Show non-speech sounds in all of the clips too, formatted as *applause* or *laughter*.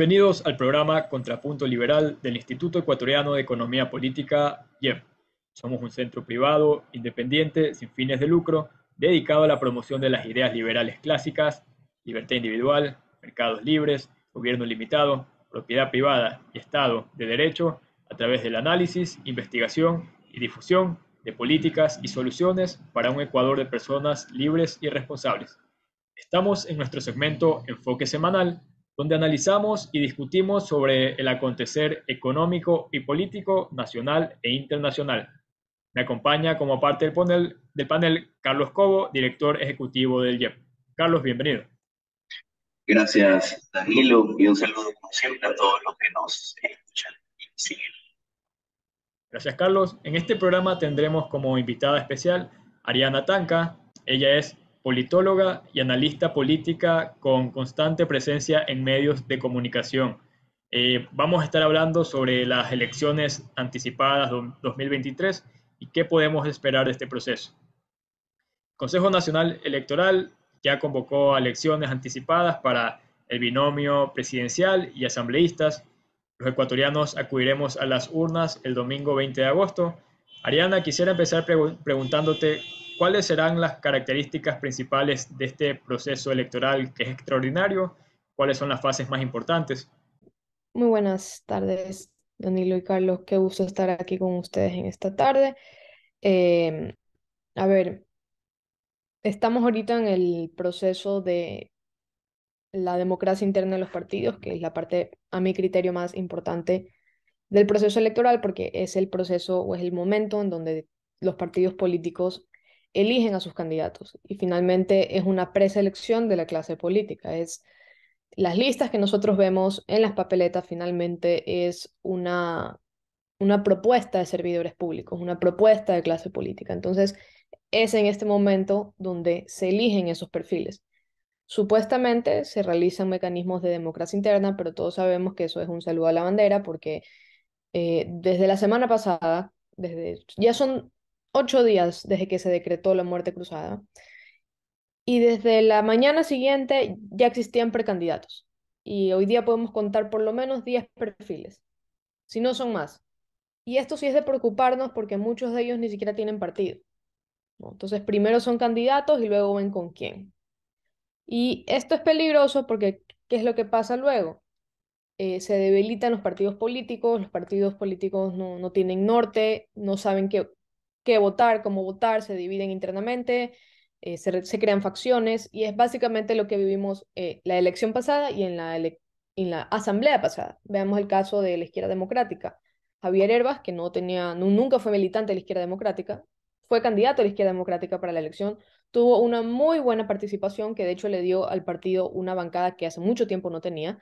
Bienvenidos al programa Contrapunto Liberal del Instituto Ecuatoriano de Economía Política, IEP. Somos un centro privado, independiente, sin fines de lucro, dedicado a la promoción de las ideas liberales clásicas, libertad individual, mercados libres, gobierno limitado, propiedad privada y Estado de Derecho, a través del análisis, investigación y difusión de políticas y soluciones para un Ecuador de personas libres y responsables. Estamos en nuestro segmento Enfoque Semanal, donde analizamos y discutimos sobre el acontecer económico y político nacional e internacional. Me acompaña como parte del panel, del panel Carlos Cobo, director ejecutivo del IEP. Carlos, bienvenido. Gracias, Danilo, y un saludo como siempre a todos los que nos escuchan y siguen. Gracias, Carlos. En este programa tendremos como invitada especial Ariana Tanca. Ella es politóloga y analista política con constante presencia en medios de comunicación. Eh, vamos a estar hablando sobre las elecciones anticipadas 2023 y qué podemos esperar de este proceso. El Consejo Nacional Electoral ya convocó a elecciones anticipadas para el binomio presidencial y asambleístas. Los ecuatorianos acudiremos a las urnas el domingo 20 de agosto. Ariana, quisiera empezar preguntándote ¿Cuáles serán las características principales de este proceso electoral que es extraordinario? ¿Cuáles son las fases más importantes? Muy buenas tardes, Danilo y Carlos. Qué gusto estar aquí con ustedes en esta tarde. Em, a ver, estamos ahorita en el proceso de la democracia interna de los partidos, que es la parte, a mi criterio, más importante del proceso electoral, porque es el proceso o es el momento en donde los partidos políticos eligen a sus candidatos y finalmente es una preselección de la clase política. Es las listas que nosotros vemos en las papeletas finalmente es una, una propuesta de servidores públicos, una propuesta de clase política. Entonces, es en este momento donde se eligen esos perfiles. Supuestamente se realizan mecanismos de democracia interna, pero todos sabemos que eso es un saludo a la bandera porque eh, desde la semana pasada, desde, ya son ocho días desde que se decretó la muerte cruzada. Y desde la mañana siguiente ya existían precandidatos. Y hoy día podemos contar por lo menos 10 perfiles, si no son más. Y esto sí es de preocuparnos porque muchos de ellos ni siquiera tienen partido. Entonces, primero son candidatos y luego ven con quién. Y esto es peligroso porque, ¿qué es lo que pasa luego? Eh, se debilitan los partidos políticos, los partidos políticos no, no tienen norte, no saben qué, qué votar, cómo votar, se dividen internamente, eh, se, crean facciones y es básicamente lo que vivimos eh, la elección pasada y en la, asamblea pasada. Veamos el caso de la izquierda democrática. Javier Herbas, que no tenía, nunca fue militante de la izquierda democrática, fue candidato a la izquierda democrática para la elección, tuvo una muy buena participación que de hecho le dio al partido una bancada que hace mucho tiempo no tenía,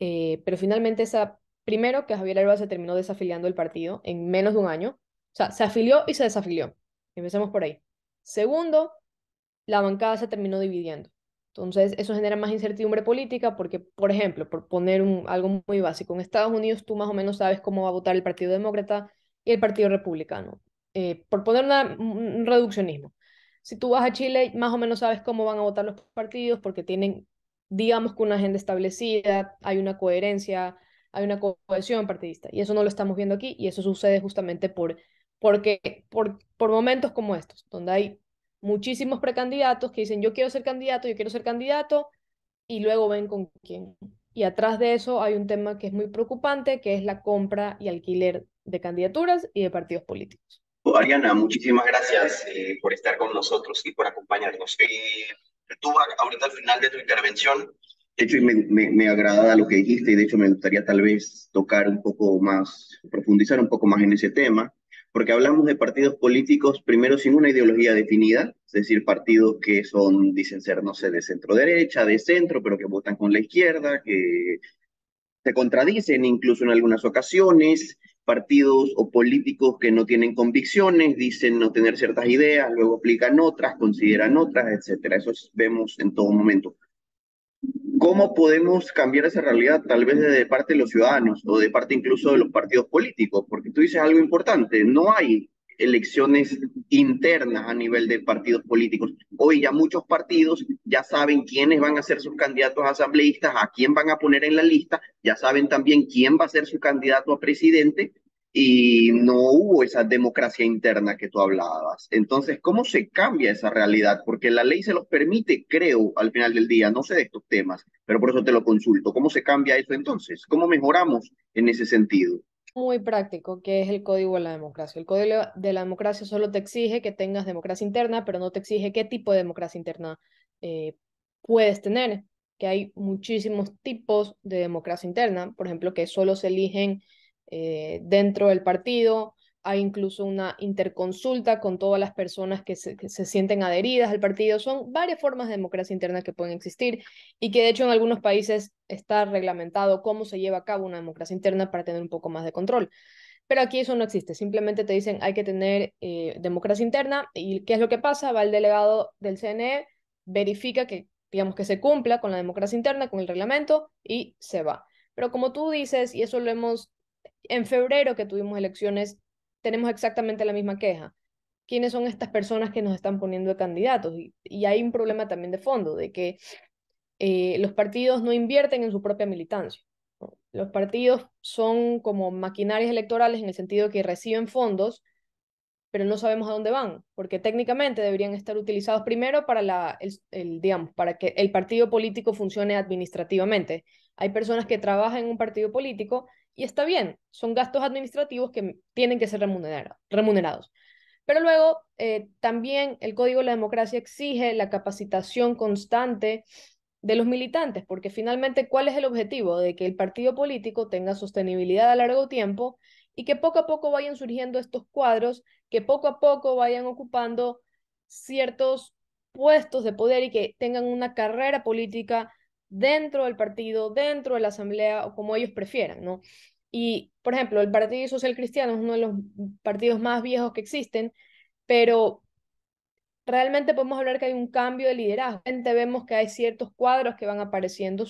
eh, pero finalmente esa, primero que Javier Herbas se terminó desafiliando del partido en menos de un año, sea, se afilió y se desafilió. Empecemos por ahí. Segundo, la bancada se terminó dividiendo. Entonces, eso genera más incertidumbre política porque, por ejemplo, por poner un, algo muy básico, en Estados Unidos tú más o menos sabes cómo va a votar el Partido Demócrata y el Partido Republicano. Eh, por poner un reduccionismo. Si tú vas a Chile, más o menos sabes cómo van a votar los partidos porque tienen, digamos una agenda establecida, hay una coherencia, hay una cohesión partidista. Y eso no lo estamos viendo aquí y eso sucede justamente por porque por, por momentos como estos, donde hay muchísimos precandidatos que dicen yo quiero ser candidato, yo quiero ser candidato, y luego ven con quién. Y atrás de eso hay un tema que es muy preocupante, que es la compra y alquiler de candidaturas y de partidos políticos. Ariana, muchísimas gracias eh, por estar con nosotros y por acompañarnos. Eh, tú ahorita al final de tu intervención, de hecho me, me, me, agrada lo que dijiste y de hecho me gustaría tal vez tocar un poco más, profundizar un poco más en ese tema porque hablamos de partidos políticos primero sin una ideología definida, es decir, partidos que son, dicen ser, no sé, de centro derecha, de centro, pero que votan con la izquierda, que se contradicen incluso en algunas ocasiones, partidos o políticos que no tienen convicciones, dicen no tener ciertas ideas, luego aplican otras, consideran otras, etcétera. Eso vemos en todo momento. ¿Cómo podemos cambiar esa realidad tal vez de parte de los ciudadanos o de parte incluso de los partidos políticos? Porque tú dices algo importante, no hay elecciones internas a nivel de partidos políticos. Hoy ya muchos partidos ya saben quiénes van a ser sus candidatos asambleístas, a quién van a poner en la lista, ya saben también quién va a ser su candidato a presidente y no hubo esa democracia interna que tú hablabas. Entonces, ¿cómo se cambia esa realidad? Porque la ley se los permite, creo, al final del día, no sé de estos temas, pero por eso te lo consulto. ¿Cómo se cambia eso entonces? ¿Cómo mejoramos en ese sentido? Muy práctico, que es el código de la democracia. El código de la democracia solo te exige que tengas democracia interna, pero no te exige qué tipo de democracia interna eh, puedes tener, que hay muchísimos tipos de democracia interna, por ejemplo, que solo se eligen eh, dentro del partido, hay incluso una interconsulta con todas las personas que se, sienten adheridas al partido. Son varias formas de democracia interna que pueden existir y que de hecho en algunos países está reglamentado cómo se lleva a cabo una democracia interna para tener un poco más de control. Pero aquí eso no existe, simplemente te dicen hay que tener eh, democracia interna y ¿qué es lo que pasa? Va el delegado del CNE, verifica que digamos que se cumpla con la democracia interna, con el reglamento y se va. Pero como tú dices, y eso lo hemos en febrero que tuvimos elecciones, tenemos exactamente la misma queja. ¿Quiénes son estas personas que nos están poniendo de candidatos? Y, hay un problema también de fondo, de que eh, los partidos no invierten en su propia militancia. Los partidos son como maquinarias electorales en el sentido que reciben fondos, pero no sabemos a dónde van, porque técnicamente deberían estar utilizados primero para la, el, digamos, para que el partido político funcione administrativamente. Hay personas que trabajan en un partido político y está bien, son gastos administrativos que tienen que ser remunerados. Pero luego, eh, también el Código de la Democracia exige la capacitación constante de los militantes, porque finalmente, ¿cuál es el objetivo? De que el partido político tenga sostenibilidad a largo tiempo y que poco a poco vayan surgiendo estos cuadros, que poco a poco vayan ocupando ciertos puestos de poder y que tengan una carrera política dentro del partido, dentro de la asamblea o como ellos prefieran, ¿no? Y, por ejemplo, el Partido Social Cristiano es uno de los partidos más viejos que existen, pero realmente podemos hablar que hay un cambio de liderazgo. Vemos que hay ciertos cuadros que van apareciendo,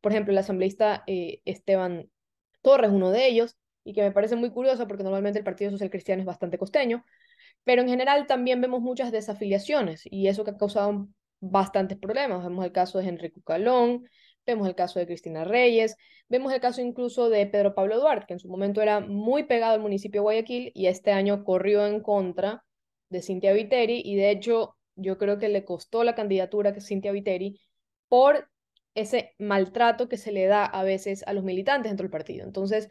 por ejemplo, el asambleísta eh, Esteban Torres, uno de ellos, y que me parece muy curioso porque normalmente el Partido Social Cristiano es bastante costeño, pero en general también vemos muchas desafiliaciones y eso que ha causado bastantes problemas. Vemos el caso de Enrique Calón, vemos el caso de Cristina Reyes, vemos el caso incluso de Pedro Pablo Duarte, que en su momento era muy pegado al municipio de Guayaquil y este año corrió en contra de Cintia Viteri y de hecho yo creo que le costó la candidatura a Cintia Viteri por ese maltrato que se le da a veces a los militantes dentro del partido. Entonces,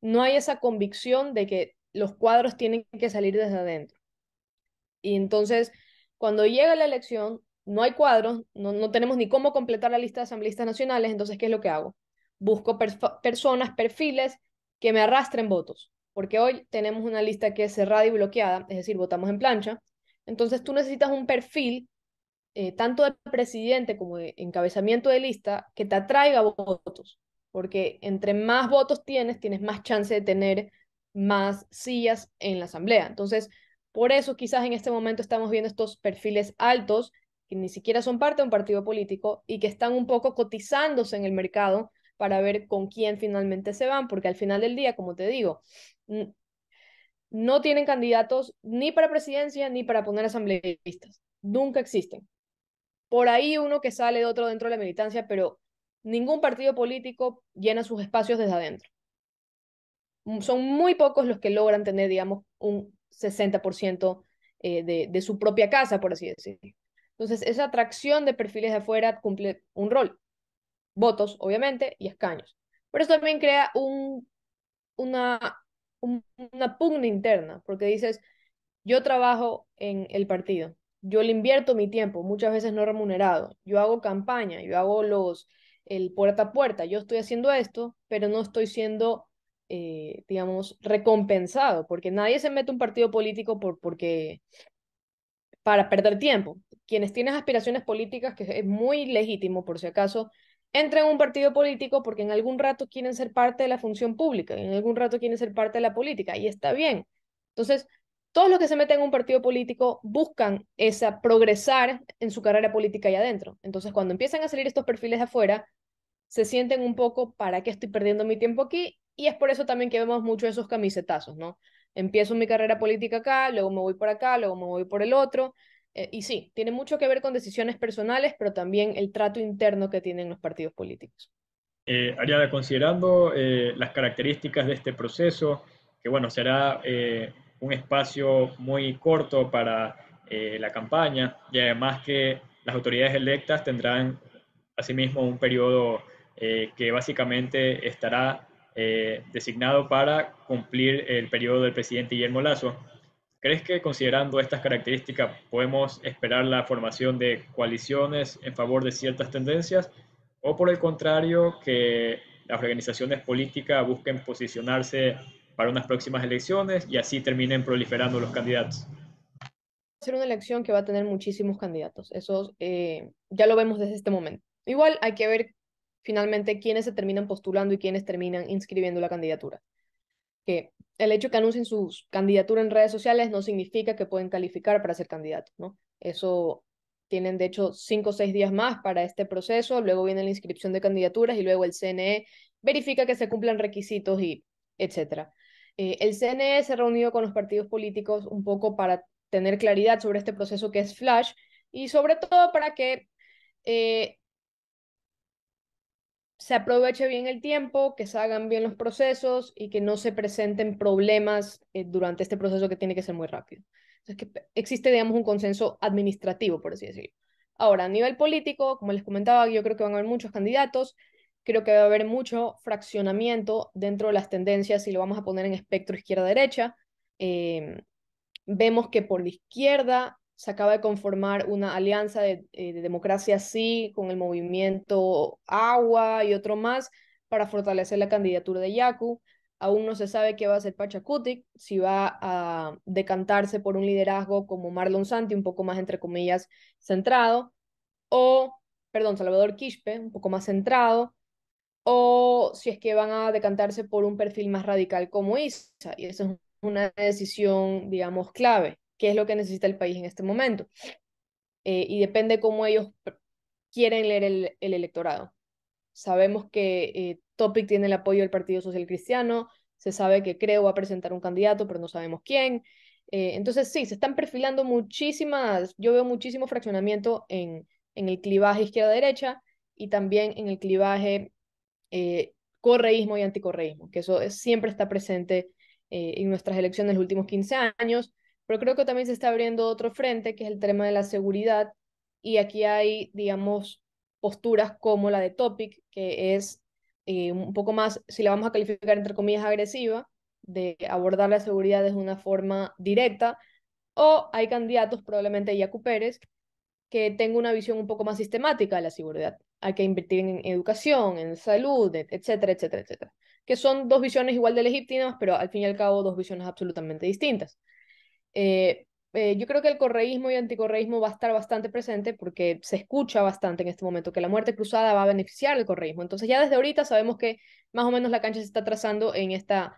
no hay esa convicción de que los cuadros tienen que salir desde adentro. Y entonces, cuando llega la elección, no hay cuadros, no, no tenemos ni cómo completar la lista de asambleístas nacionales, entonces, ¿qué es lo que hago? Busco personas, perfiles que me arrastren votos, porque hoy tenemos una lista que es cerrada y bloqueada, es decir, votamos en plancha. Entonces, tú necesitas un perfil, eh, tanto de presidente como de encabezamiento de lista, que te atraiga votos, porque entre más votos tienes, tienes más chance de tener más sillas en la asamblea. Entonces, por eso quizás en este momento estamos viendo estos perfiles altos que ni siquiera son parte de un partido político y que están un poco cotizándose en el mercado para ver con quién finalmente se van, porque al final del día, como te digo, no tienen candidatos ni para presidencia ni para poner asambleístas. Nunca existen. Por ahí uno que sale de otro dentro de la militancia, pero ningún partido político llena sus espacios desde adentro. Son muy pocos los que logran tener, digamos, un 60% eh, de, de su propia casa, por así decirlo. Entonces, esa atracción de perfiles de afuera cumple un rol. Votos, obviamente, y escaños. Pero eso también crea un, una, una pugna interna, porque dices, yo trabajo en el partido, yo le invierto mi tiempo, muchas veces no remunerado, yo hago campaña, yo hago los, el puerta a puerta, yo estoy haciendo esto, pero no estoy siendo, eh, digamos, recompensado, porque nadie se mete a un partido político por, porque, para perder tiempo quienes tienen aspiraciones políticas, que es muy legítimo por si acaso, entren en un partido político porque en algún rato quieren ser parte de la función pública, en algún rato quieren ser parte de la política, y está bien. Entonces, todos los que se meten en un partido político buscan esa progresar en su carrera política allá adentro. Entonces, cuando empiezan a salir estos perfiles afuera, se sienten un poco, ¿para qué estoy perdiendo mi tiempo aquí? Y es por eso también que vemos mucho esos camisetazos, ¿no? empiezo mi carrera política acá, luego me voy por acá, luego me voy por el otro. Eh, y sí, tiene mucho que ver con decisiones personales, pero también el trato interno que tienen los partidos políticos. Eh, Ariana, considerando eh, las características de este proceso, que bueno, será eh, un espacio muy corto para la campaña y además que las autoridades electas tendrán asimismo un periodo que básicamente estará designado para cumplir el periodo del presidente Guillermo Lazo. ¿Crees que considerando estas características podemos esperar la formación de coaliciones en favor de ciertas tendencias o por el contrario que las organizaciones políticas busquen posicionarse para unas próximas elecciones y así terminen proliferando los candidatos? Va a ser una elección que va a tener muchísimos candidatos, eso eh, ya lo vemos desde este momento. Igual hay que ver finalmente quiénes se terminan postulando y quiénes terminan inscribiendo la candidatura. Que el hecho que anuncien su candidatura en redes sociales no significa que pueden calificar para ser candidatos, ¿no? Eso tienen, de hecho, cinco o seis días más para este proceso, luego viene la inscripción de candidaturas y luego el CNE verifica que se cumplan requisitos y etcétera. Eh, el CNE se ha reunido con los partidos políticos un poco para tener claridad sobre este proceso que es Flash y sobre todo para que eh, se aproveche bien el tiempo, que se hagan bien los procesos y que no se presenten problemas eh, durante este proceso que tiene que ser muy rápido es que existe, digamos, un consenso administrativo, por así decirlo. Ahora, a nivel político, como les comentaba, yo creo que van a haber muchos candidatos, creo que va a haber mucho fraccionamiento dentro de las tendencias, si lo vamos a poner en espectro izquierda-derecha. Em, vemos que por la izquierda se acaba de conformar una alianza de, eh, de, democracia sí con el movimiento Agua y otro más para fortalecer la candidatura de Yaku. Aún no se sabe qué va a hacer Pachacutic, si va a decantarse por un liderazgo como Marlon Santi, un poco más, entre comillas, centrado, o, perdón, Salvador Quispe, un poco más centrado, o si es que van a decantarse por un perfil más radical como Isa. Y esa es una decisión, digamos, clave. ¿Qué es lo que necesita el país en este momento? Eh, y depende cómo ellos quieren leer el, el electorado. Sabemos que eh, Topic tiene el apoyo del Partido Social Cristiano, se sabe que Creo va a presentar un candidato, pero no sabemos quién. Eh, entonces, sí, se están perfilando muchísimas, yo veo muchísimo fraccionamiento en, en el clivaje izquierda-derecha y también en el clivaje correísmo y anticorreísmo, que eso siempre está presente en nuestras elecciones en los últimos 15 años, pero creo que también se está abriendo otro frente, que es el tema de la seguridad, y aquí hay, digamos, posturas como la de Topic, que es eh, un poco más, si la vamos a calificar entre comillas, agresiva, de abordar la seguridad de una forma directa, o hay candidatos, probablemente Yacu Pérez, que tengan una visión un poco más sistemática de la seguridad. Hay que invertir en educación, en salud, etcétera, etcétera, etcétera. Que son dos visiones igual de legítimas, pero al fin y al cabo dos visiones absolutamente distintas. Eh, eh, yo creo que el correísmo y anticorreísmo va a estar bastante presente porque se escucha bastante en este momento que la muerte cruzada va a beneficiar al correísmo. Entonces ya desde ahorita sabemos que más o menos la cancha se está trazando en esta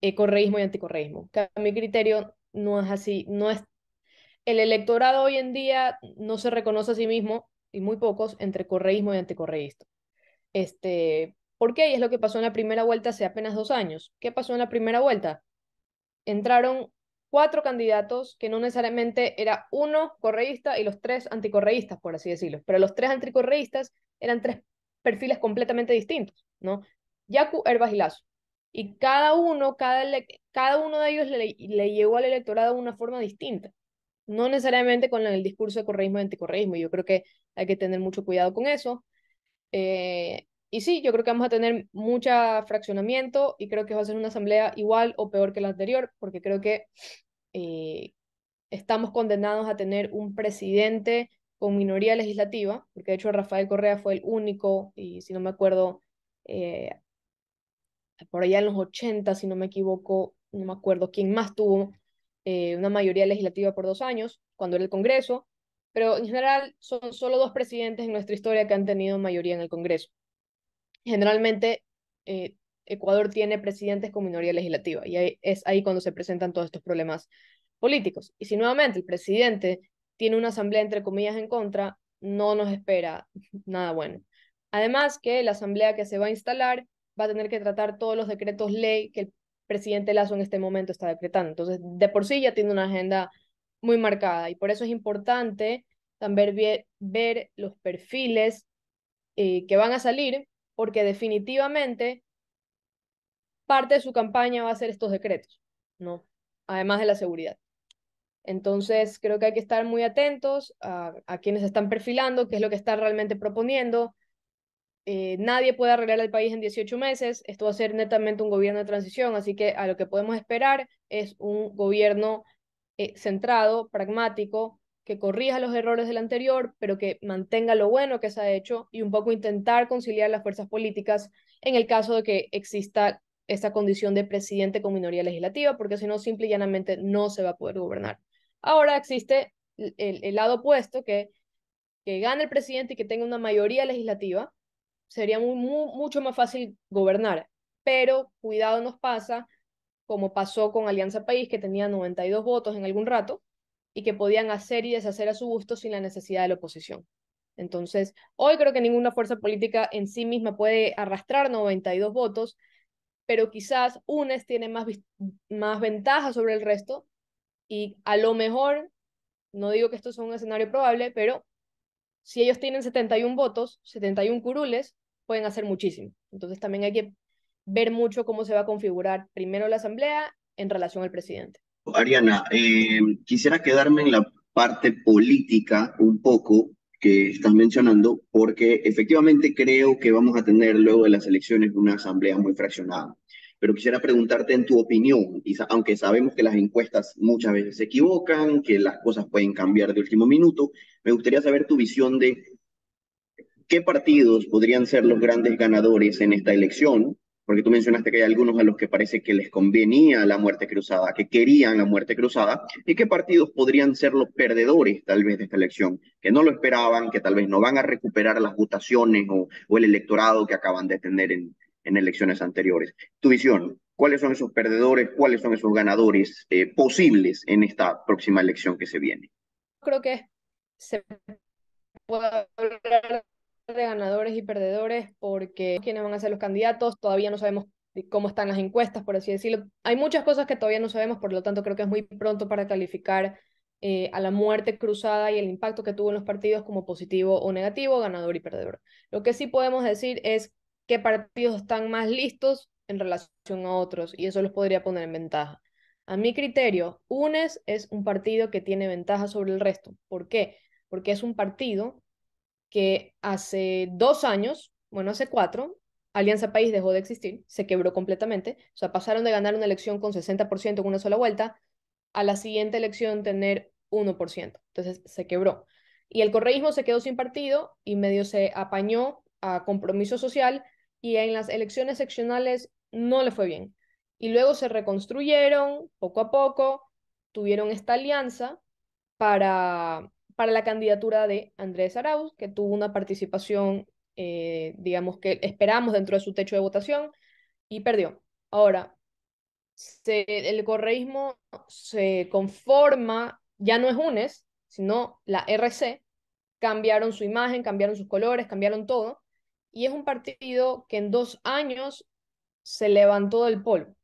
eh, correísmo y anticorreísmo. Que a mi criterio no es así, no es el electorado hoy en día no se reconoce a sí mismo y muy pocos entre correísmo y anticorreísta. Este, ¿por qué? Y es lo que pasó en la primera vuelta hace apenas dos años. ¿Qué pasó en la primera vuelta? Entraron cuatro candidatos que no necesariamente era uno correísta y los tres anticorreístas, por así decirlo. Pero los tres anticorreístas eran tres perfiles completamente distintos, ¿no? Yacu, Herbas y Lazo. Y cada uno, cada, cada uno de ellos le, le llegó al electorado de una forma distinta. No necesariamente con el discurso de correísmo y anticorreísmo. Yo creo que hay que tener mucho cuidado con eso. Eh, y sí, yo creo que vamos a tener mucho fraccionamiento y creo que va a ser una asamblea igual o peor que la anterior, porque creo que eh, estamos condenados a tener un presidente con minoría legislativa, porque de hecho Rafael Correa fue el único, y si no me acuerdo, eh, por allá en los 80, si no me equivoco, no me acuerdo quién más tuvo eh, una mayoría legislativa por dos años, cuando era el Congreso, pero en general son solo dos presidentes en nuestra historia que han tenido mayoría en el Congreso. Generalmente Ecuador tiene presidentes con minoría legislativa y es ahí cuando se presentan todos estos problemas políticos. Y si nuevamente el presidente tiene una asamblea entre comillas en contra, no nos espera *laughs* nada bueno. Además que la asamblea que se va a instalar va a tener que tratar todos los decretos ley que presidente Lazo en este momento está decretando. Entonces, de por sí ya tiene una agenda muy marcada y por eso es importante también ver, ver los perfiles eh, que van a salir, porque definitivamente parte de su campaña va a ser estos decretos, ¿no? Además de la seguridad. Entonces, creo que hay que estar muy atentos a, a quienes están perfilando, qué es lo que están realmente proponiendo. Eh, nadie puede arreglar el país en 18 meses. Esto va a ser netamente un gobierno de transición, así que a lo que podemos esperar es un gobierno eh, centrado, pragmático, que corrija los errores del anterior, pero que mantenga lo bueno que se ha hecho y un poco intentar conciliar las fuerzas políticas en el caso de que exista esta condición de presidente con minoría legislativa, porque si no, simple y llanamente no se va a poder gobernar. Ahora existe el, lado opuesto, que, que gane el presidente y que tenga una mayoría legislativa, sería mucho más fácil gobernar. Pero cuidado nos pasa, como pasó con Alianza País, que tenía 92 votos en algún rato, y que podían hacer y deshacer a su gusto sin la necesidad de la oposición. Entonces, hoy creo que ninguna fuerza política en sí misma puede arrastrar 92 votos, pero quizás UNES tiene más, más ventaja sobre el resto y a lo mejor, no digo que esto sea un escenario probable, pero si ellos tienen 71 votos, 71 curules, pueden hacer muchísimo. Entonces también hay que ver mucho cómo se va a configurar primero la asamblea en relación al presidente. Ariana, eh, quisiera quedarme en la parte política un poco que estás mencionando, porque efectivamente creo que vamos a tener luego de las elecciones una asamblea muy fraccionada. Pero quisiera preguntarte en tu opinión, aunque sabemos que las encuestas muchas veces se equivocan, que las cosas pueden cambiar de último minuto, me gustaría saber tu visión de qué partidos podrían ser los grandes ganadores en esta elección, porque tú mencionaste que hay algunos a los que parece que les convenía la muerte cruzada, que querían la muerte cruzada, y qué partidos podrían ser los perdedores tal vez de esta elección, que no lo esperaban, que tal vez no van a recuperar las votaciones o, el electorado que acaban de tener en, en elecciones anteriores. Tu visión, ¿cuáles son esos perdedores, cuáles son esos ganadores eh, posibles en esta próxima elección que se viene? Creo que se puede hablar de ganadores y perdedores porque quiénes van a ser los candidatos, todavía no sabemos cómo están las encuestas, por así decirlo. Hay muchas cosas que todavía no sabemos, por lo tanto creo que es muy pronto para calificar eh, a la muerte cruzada y el impacto que tuvo en los partidos como positivo o negativo, ganador y perdedor. Lo que sí podemos decir es qué partidos están más listos en relación a otros y eso los podría poner en ventaja. A mi criterio, UNES es un partido que tiene ventaja sobre el resto. ¿Por qué? Porque es un partido que hace dos años, bueno, hace cuatro, Alianza País dejó de existir, se quebró completamente. O sea, pasaron de ganar una elección con 60% en una sola vuelta a la siguiente elección tener 1%. Entonces se quebró. Y el correísmo se quedó sin partido y medio se apañó a compromiso social y en las elecciones seccionales no le fue bien. Y luego se reconstruyeron poco a poco, tuvieron esta alianza para, para la candidatura de Andrés Arauz, que tuvo una participación, eh, digamos, que esperamos dentro de su techo de votación y perdió. Ahora, el correísmo se conforma, ya no es UNES, sino la RC, cambiaron su imagen, cambiaron sus colores, cambiaron todo, y es un partido que en dos años se levantó del polvo.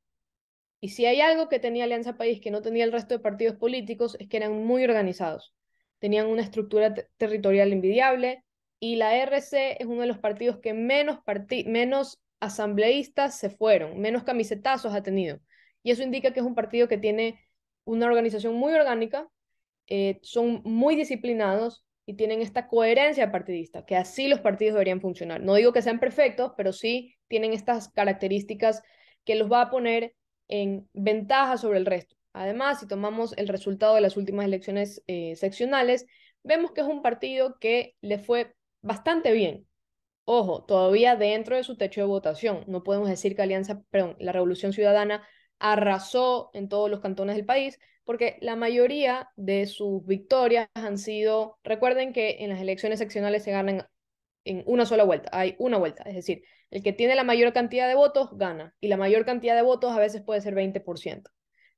Y si hay algo que tenía Alianza País que no tenía el resto de partidos políticos, es que eran muy organizados. Tenían una estructura territorial envidiable y la RC es uno de los partidos que menos, menos asambleístas se fueron, menos camisetazos ha tenido. Y eso indica que es un partido que tiene una organización muy orgánica, eh, son muy disciplinados, y tienen esta coherencia partidista, que así los partidos deberían funcionar. No digo que sean perfectos, pero sí tienen estas características que los va a poner en ventaja sobre el resto. Además, si tomamos el resultado de las últimas elecciones eh, seccionales, vemos que es un partido que le fue bastante bien. Ojo, todavía dentro de su techo de votación. No podemos decir que Alianza, perdón, la Revolución Ciudadana arrasó en todos los cantones del país, porque la mayoría de sus victorias han sido, recuerden que en las elecciones seccionales se ganan en una sola vuelta, hay una vuelta, es decir, el que tiene la mayor cantidad de votos gana, y la mayor cantidad de votos a veces puede ser 20%.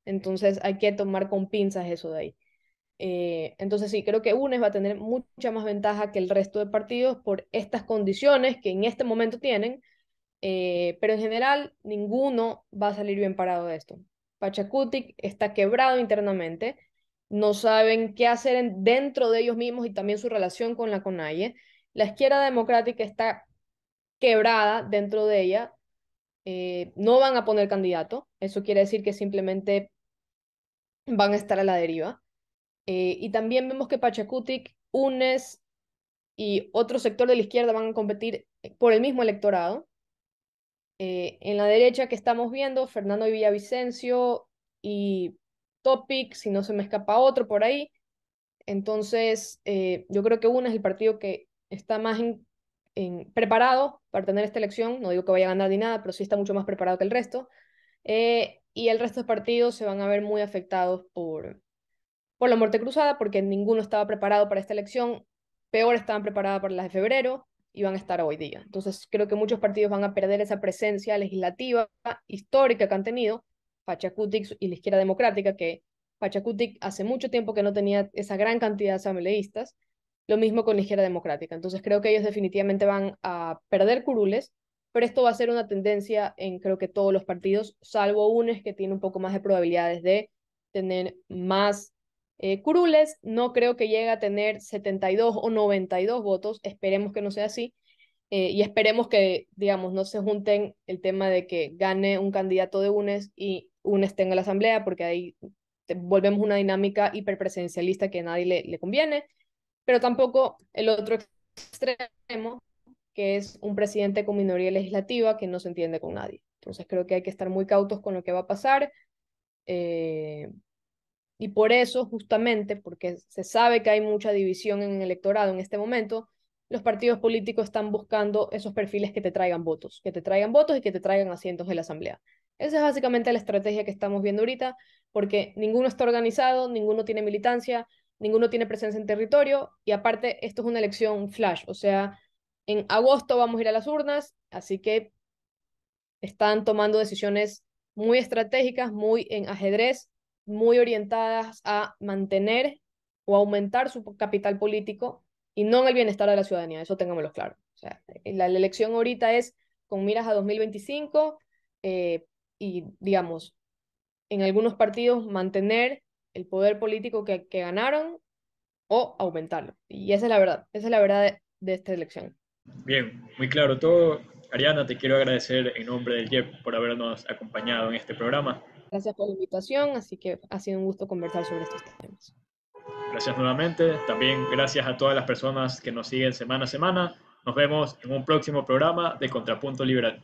Entonces hay que tomar con pinzas eso de ahí. Eh, entonces sí, creo que UNES va a tener mucha más ventaja que el resto de partidos por estas condiciones que en este momento tienen, eh, pero en general ninguno va a salir bien parado de esto. Pachacutic está quebrado internamente, no saben qué hacer dentro de ellos mismos y también su relación con la CONAIE. La izquierda democrática está quebrada dentro de ella, eh, no van a poner candidato, eso quiere decir que simplemente van a estar a la deriva. Eh, y también vemos que Pachacutic, UNES y otro sector de la izquierda van a competir por el mismo electorado. Eh, en la derecha que estamos viendo, Fernando Villavicencio y Topic, si no se me escapa otro por ahí. Entonces, yo creo que UNES es el partido que está más preparado para tener esta elección. No digo que vaya a ganar ni nada, pero sí está mucho más preparado que el resto. Eh, y el resto de partidos se van a ver muy afectados por, por la muerte cruzada, porque ninguno estaba preparado para esta elección. Peor estaban preparados para las de febrero y van a estar hoy día. Entonces creo que muchos partidos van a perder esa presencia legislativa histórica que han tenido Pachacutic y la izquierda democrática, que Pachacutic hace mucho tiempo que no tenía esa gran cantidad de asambleístas lo mismo con la izquierda democrática. Entonces creo que ellos definitivamente van a perder curules, pero esto va a ser una tendencia en creo que todos los partidos, salvo UNES que tiene un poco más de probabilidades de tener más eh, curules. No creo que llegue a tener 72 o 92 votos, esperemos que no sea así. Eh, y esperemos que, digamos, no se junten el tema de que gane un candidato de UNES y UNES tenga la asamblea, porque ahí volvemos una dinámica hiperpresencialista que a nadie le, le conviene pero tampoco el otro extremo, que es un presidente con minoría legislativa que no se entiende con nadie. Entonces creo que hay que estar muy cautos con lo que va a pasar. Eh, y por eso, justamente, porque se sabe que hay mucha división en el electorado en este momento, los partidos políticos están buscando esos perfiles que te traigan votos, que te traigan votos y que te traigan asientos en la Asamblea. Esa es básicamente la estrategia que estamos viendo ahorita, porque ninguno está organizado, ninguno tiene militancia, ninguno tiene presencia en territorio y aparte esto es una elección flash, o sea, en agosto vamos a ir a las urnas, así que están tomando decisiones muy estratégicas, muy en ajedrez, muy orientadas a mantener o aumentar su capital político y no en el bienestar de la ciudadanía, eso tengámoslo claro. O sea, la, elección ahorita es con miras a 2025 eh, y, digamos, en algunos partidos mantener el poder político que, que ganaron o aumentarlo. Y esa es la verdad, esa es la verdad de, esta elección. Bien, muy claro todo. Ariana, te quiero agradecer en nombre del JEP por habernos acompañado en este programa. Gracias por la invitación, así que ha sido un gusto conversar sobre estos temas. Gracias nuevamente. También gracias a todas las personas que nos siguen semana a semana. Nos vemos en un próximo programa de Contrapunto Liberal.